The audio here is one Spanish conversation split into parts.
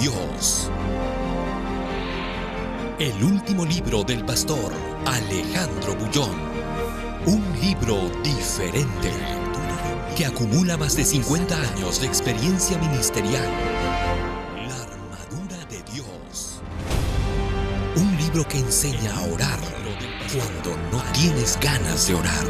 Dios. El último libro del pastor Alejandro Bullón. Un libro diferente que acumula más de 50 años de experiencia ministerial. La armadura de Dios. Un libro que enseña a orar cuando no tienes ganas de orar.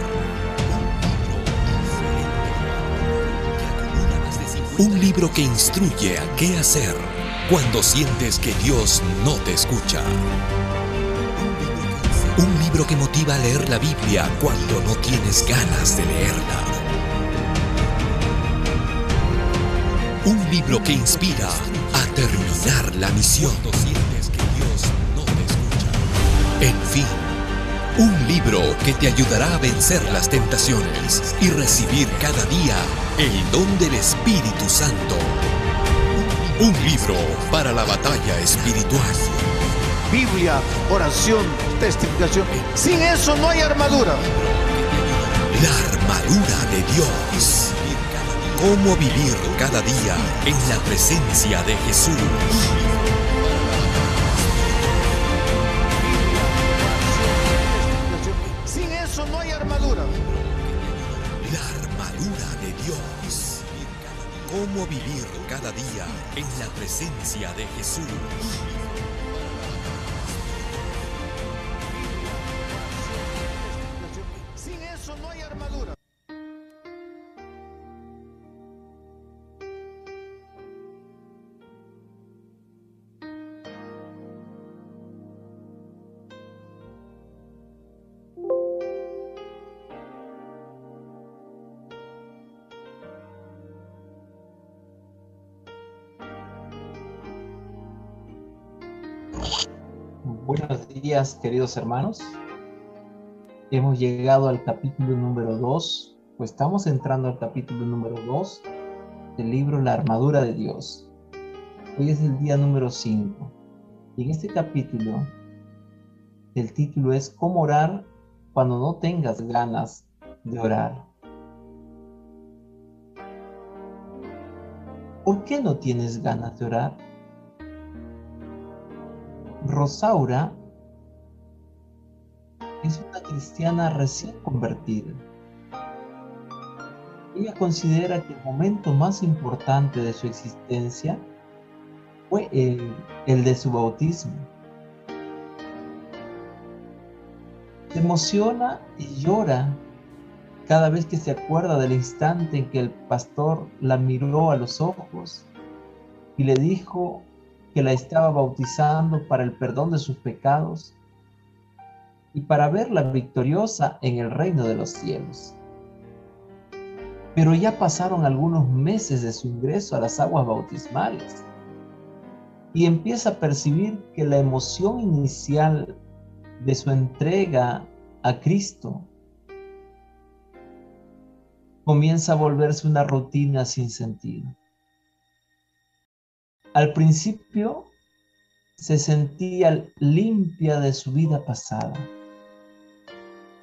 Un libro que instruye a qué hacer cuando sientes que Dios no te escucha. Un libro que motiva a leer la Biblia cuando no tienes ganas de leerla. Un libro que inspira a terminar la misión. En fin, un libro que te ayudará a vencer las tentaciones y recibir cada día el don del Espíritu Santo. Un libro para la batalla espiritual. Biblia, oración, testificación. Sin eso no hay armadura. La armadura de Dios. Cómo vivir cada día en la presencia de Jesús. Cómo vivir cada día en la presencia de Jesús. Buenos días, queridos hermanos. Hemos llegado al capítulo número 2, pues estamos entrando al capítulo número 2 del libro La armadura de Dios. Hoy es el día número 5. Y en este capítulo, el título es ¿Cómo orar cuando no tengas ganas de orar? ¿Por qué no tienes ganas de orar? Rosaura es una cristiana recién convertida. Ella considera que el momento más importante de su existencia fue el, de su bautismo. Se emociona y llora cada vez que se acuerda del instante en que el pastor la miró a los ojos y le dijo que la estaba bautizando para el perdón de sus pecados y para verla victoriosa en el reino de los cielos. Pero ya pasaron algunos meses de su ingreso a las aguas bautismales y empieza a percibir que la emoción inicial de su entrega a Cristo comienza a volverse una rutina sin sentido. Al principio se sentía limpia de su vida pasada.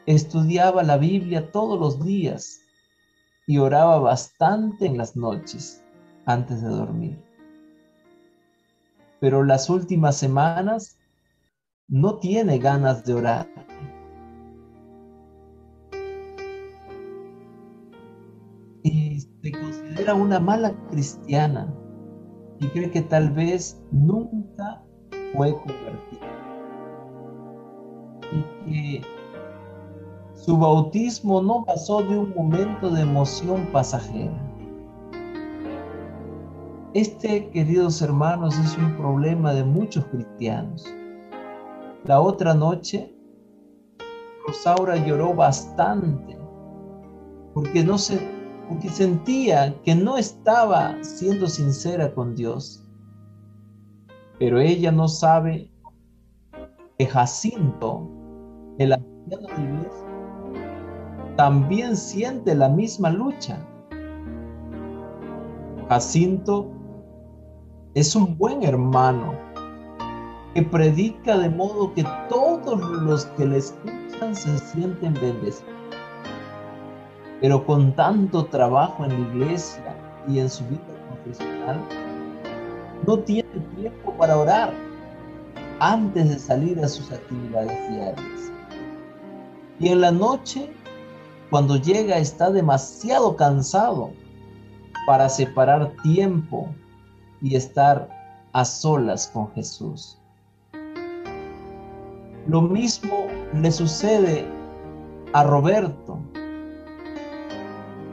Estudiaba la Biblia todos los días y oraba bastante en las noches antes de dormir. Pero las últimas semanas no tiene ganas de orar. Y se considera una mala cristiana y cree que tal vez nunca fue convertida. Y que su bautismo no pasó de un momento de emoción pasajera. Este, queridos hermanos, es un problema de muchos cristianos. La otra noche, Rosaura lloró bastante porque no se porque sentía que no estaba siendo sincera con Dios. Pero ella no sabe que Jacinto, el anciano de iglesia, también siente la misma lucha. Jacinto es un buen hermano que predica de modo que todos los que le escuchan se sienten bendecidos. Pero con tanto trabajo en la iglesia y en su vida profesional, no tiene tiempo para orar antes de salir a sus actividades diarias. Y en la noche, cuando llega, está demasiado cansado para separar tiempo y estar a solas con Jesús. Lo mismo le sucede a Roberto.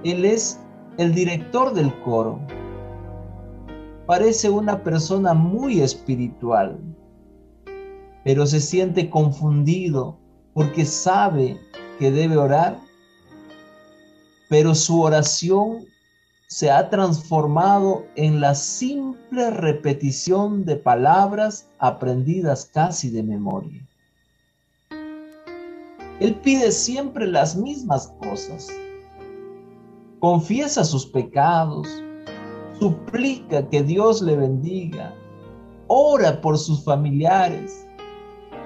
Él es el director del coro. Parece una persona muy espiritual, pero se siente confundido porque sabe que debe orar, pero su oración se ha transformado en la simple repetición de palabras aprendidas casi de memoria. Él pide siempre las mismas cosas. Confiesa sus pecados, suplica que Dios le bendiga, ora por sus familiares,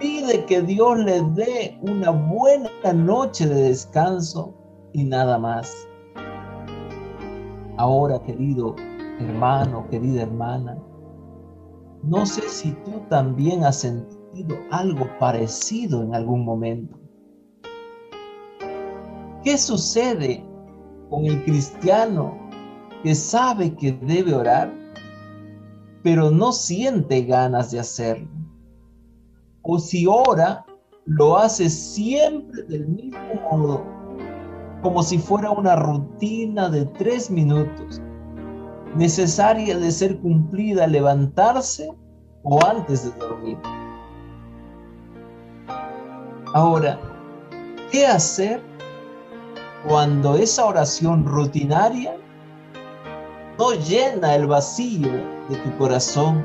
pide que Dios le dé una buena noche de descanso y nada más. Ahora, querido hermano, querida hermana, no sé si tú también has sentido algo parecido en algún momento. ¿Qué sucede con el cristiano que sabe que debe orar, pero no siente ganas de hacerlo? O si ora, lo hace siempre del mismo modo, como si fuera una rutina de tres minutos, necesaria de ser cumplida levantarse o antes de dormir. Ahora, ¿qué hacer cuando esa oración rutinaria no llena el vacío de tu corazón,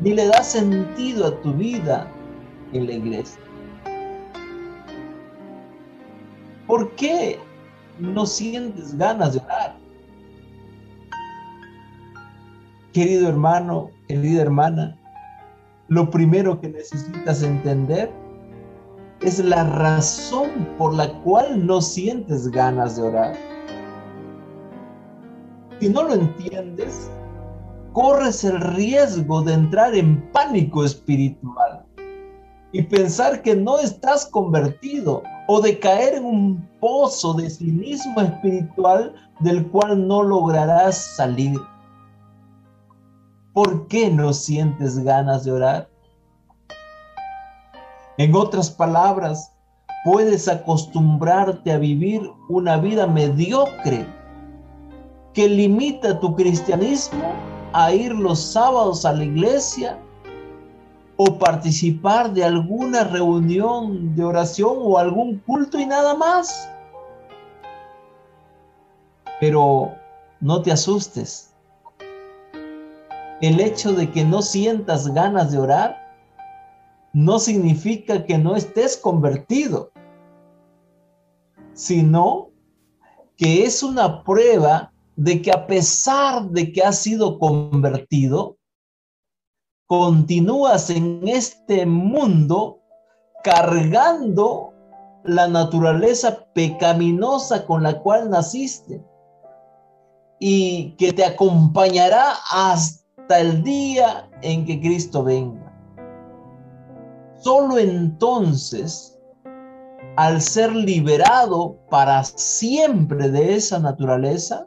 ni le da sentido a tu vida en la iglesia. ¿Por qué no sientes ganas de orar? Querido hermano, querida hermana, lo primero que necesitas entender es la razón por la cual no sientes ganas de orar. Si no lo entiendes, corres el riesgo de entrar en pánico espiritual y pensar que no estás convertido o de caer en un pozo de cinismo espiritual del cual no lograrás salir. ¿Por qué no sientes ganas de orar? En otras palabras, puedes acostumbrarte a vivir una vida mediocre que limita tu cristianismo a ir los sábados a la iglesia o participar de alguna reunión de oración o algún culto y nada más. Pero no te asustes. El hecho de que no sientas ganas de orar no significa que no estés convertido, sino que es una prueba de que a pesar de que has sido convertido, continúas en este mundo cargando la naturaleza pecaminosa con la cual naciste y que te acompañará hasta el día en que Cristo venga. Solo entonces, al ser liberado para siempre de esa naturaleza,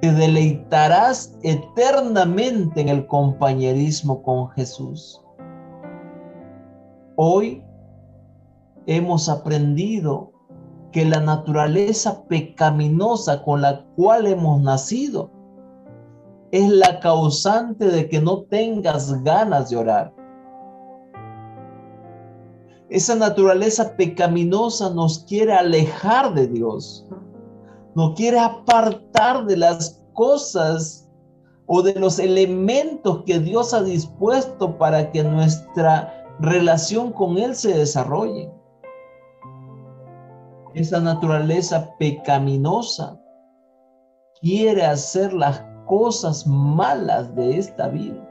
te deleitarás eternamente en el compañerismo con Jesús. Hoy hemos aprendido que la naturaleza pecaminosa con la cual hemos nacido es la causante de que no tengas ganas de orar. Esa naturaleza pecaminosa nos quiere alejar de Dios. Nos quiere apartar de las cosas o de los elementos que Dios ha dispuesto para que nuestra relación con Él se desarrolle. Esa naturaleza pecaminosa quiere hacer las cosas malas de esta vida.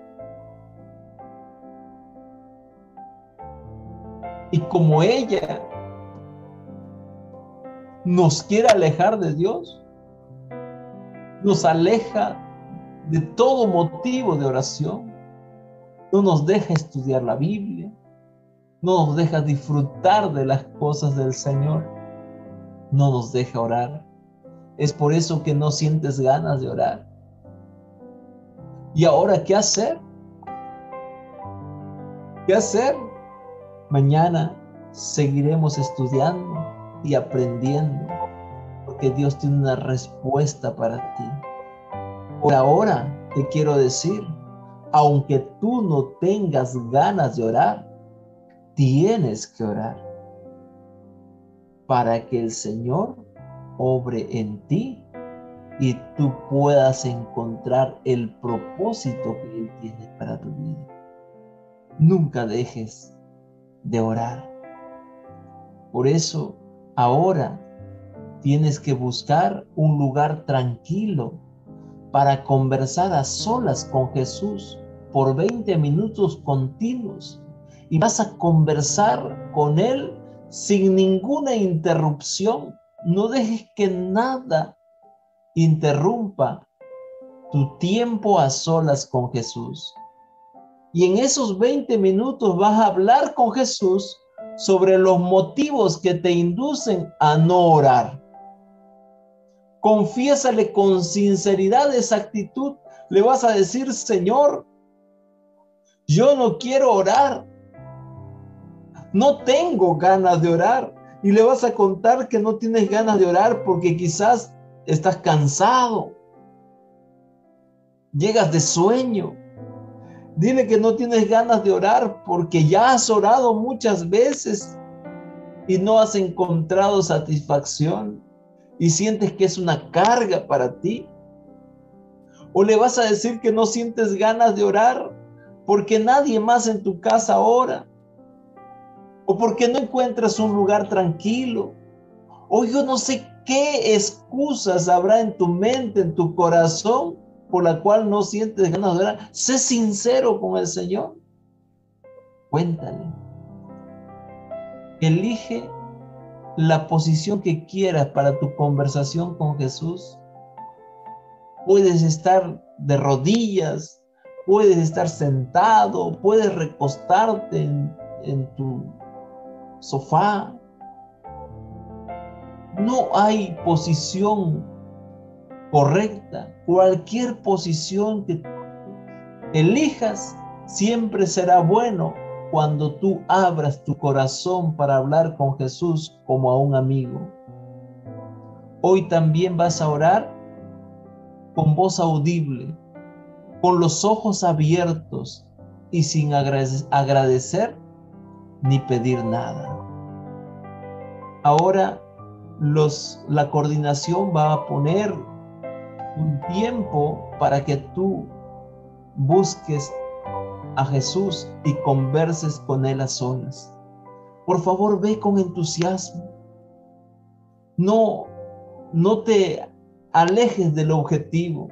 Y como ella nos quiere alejar de Dios. Nos aleja de todo motivo de oración. No nos deja estudiar la Biblia. No nos deja disfrutar de las cosas del Señor. No nos deja orar. Es por eso que no sientes ganas de orar. ¿Y ahora qué hacer? ¿Qué hacer? Mañana seguiremos estudiando y aprendiendo, porque Dios tiene una respuesta para ti. Por ahora te quiero decir, aunque tú no tengas ganas de orar, tienes que orar para que el Señor obre en ti y tú puedas encontrar el propósito que Él tiene para tu vida. Nunca dejes de orar. Por eso ahora tienes que buscar un lugar tranquilo para conversar a solas con Jesús por 20 minutos continuos y vas a conversar con Él sin ninguna interrupción. No dejes que nada interrumpa tu tiempo a solas con Jesús. Y en esos 20 minutos vas a hablar con Jesús sobre los motivos que te inducen a no orar. Confiésale con sinceridad esa actitud. Le vas a decir, Señor, yo no quiero orar. No tengo ganas de orar. Y le vas a contar que no tienes ganas de orar porque quizás estás cansado. Llegas de sueño Dile que no tienes ganas de orar porque ya has orado muchas veces y no has encontrado satisfacción y sientes que es una carga para ti. O le vas a decir que no sientes ganas de orar porque nadie más en tu casa ora. O porque no encuentras un lugar tranquilo. O yo no sé qué excusas habrá en tu mente, en tu corazón por la cual no sientes ganas de orar, sé sincero con el Señor. Cuéntale. Elige la posición que quieras para tu conversación con Jesús. Puedes estar de rodillas, puedes estar sentado, puedes recostarte en, en tu sofá. No hay posición correcta, cualquier posición que elijas, siempre será bueno cuando tú abras tu corazón para hablar con Jesús como a un amigo. Hoy también vas a orar con voz audible, con los ojos abiertos y sin agradecer ni pedir nada. Ahora los, la coordinación va a poner un tiempo para que tú busques a Jesús y converses con Él a solas. Por favor, ve con entusiasmo. No, no te alejes del objetivo.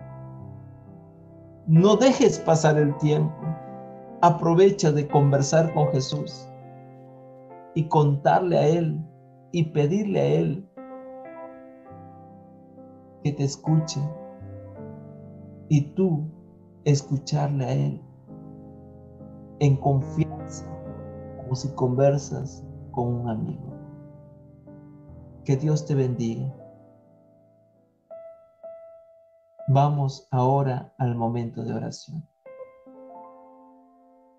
No dejes pasar el tiempo. Aprovecha de conversar con Jesús y contarle a Él y pedirle a Él que te escuche y tú escucharle a Él en confianza, como si conversas con un amigo. Que Dios te bendiga. Vamos ahora al momento de oración.